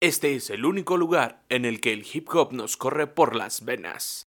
Este es el único lugar en el que el hip hop nos corre por las venas.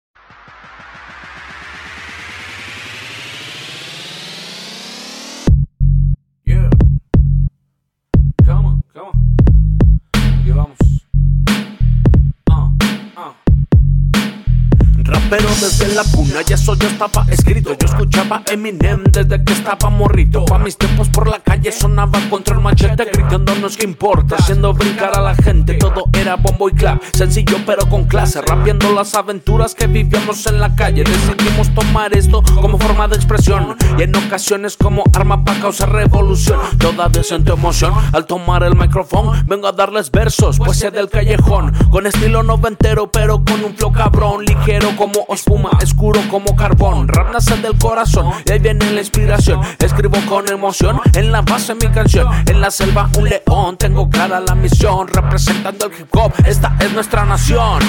Rapero desde la cuna, ya eso ya estaba escrito. Yo escuchaba Eminem desde que estaba morrito. Pa' mis tiempos por la calle sonaba contra el machete, gritándonos que importa, haciendo brincar a la gente. Todo era bombo y clap, sencillo pero con clase. Rapiendo las aventuras que vivíamos en la calle. Decidimos tomar esto como forma de expresión y en ocasiones como arma para causar revolución. Todavía siento emoción al tomar el micrófono. Vengo a darles versos, poesía del callejón. Con estilo noventero, pero con un flow cabrón, ligero como espuma, oscuro como carbón. Rap nace del corazón y ahí viene la inspiración. Escribo con emoción en la base mi canción. En la selva un león, tengo clara la misión. Representando el hip hop, esta es nuestra nación.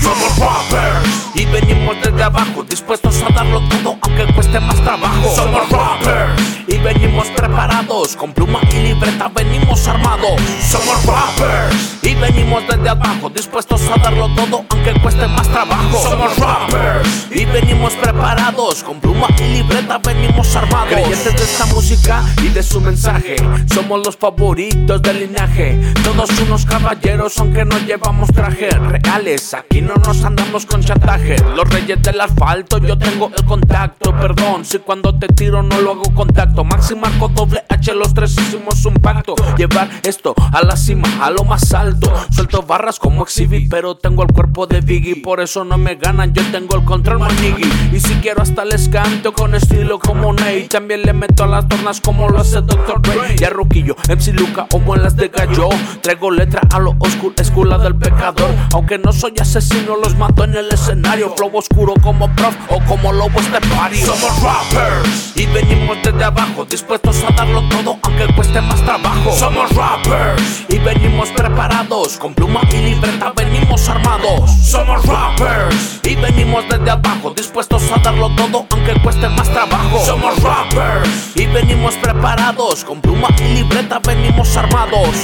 Somos rappers y venimos abajo, dispuestos a darlo todo aunque cueste más trabajo. Somos rappers y venimos preparados, con pluma y libreta venimos armados. Somos rappers y venimos desde abajo, dispuestos a darlo todo aunque cueste más trabajo. Somos rappers venimos preparados, con pluma y libreta venimos armados. Creyentes de esta música y de su mensaje, somos los favoritos del linaje. Todos unos caballeros aunque no llevamos trajes reales, aquí no nos andamos con chantaje. Los reyes del asfalto, yo tengo el contacto, perdón si cuando te tiro no lo hago contacto. Maxi Marco doble Los tres hicimos un pacto. Llevar esto a la cima, a lo más alto. Suelto barras como exhibit, pero tengo el cuerpo de Biggie. Por eso no me ganan, yo tengo el control manigui. Y si quiero hasta les canto con estilo como Ney. También le meto a las tornas como lo hace Dr. Dre. Y a Roquillo, MC Luca o muelas de gallo. Traigo letra a lo oscuro, escuela del pecador. Aunque no soy asesino, los mato en el escenario. Flow oscuro como prof o como lobo estepario. Somos rappers y venimos desde abajo, dispuestos más trabajo. Somos rappers y venimos preparados, con pluma y libreta venimos armados. Somos rappers y venimos desde abajo, dispuestos a darlo todo aunque cueste más trabajo. Somos rappers y venimos preparados, con pluma y libreta venimos armados.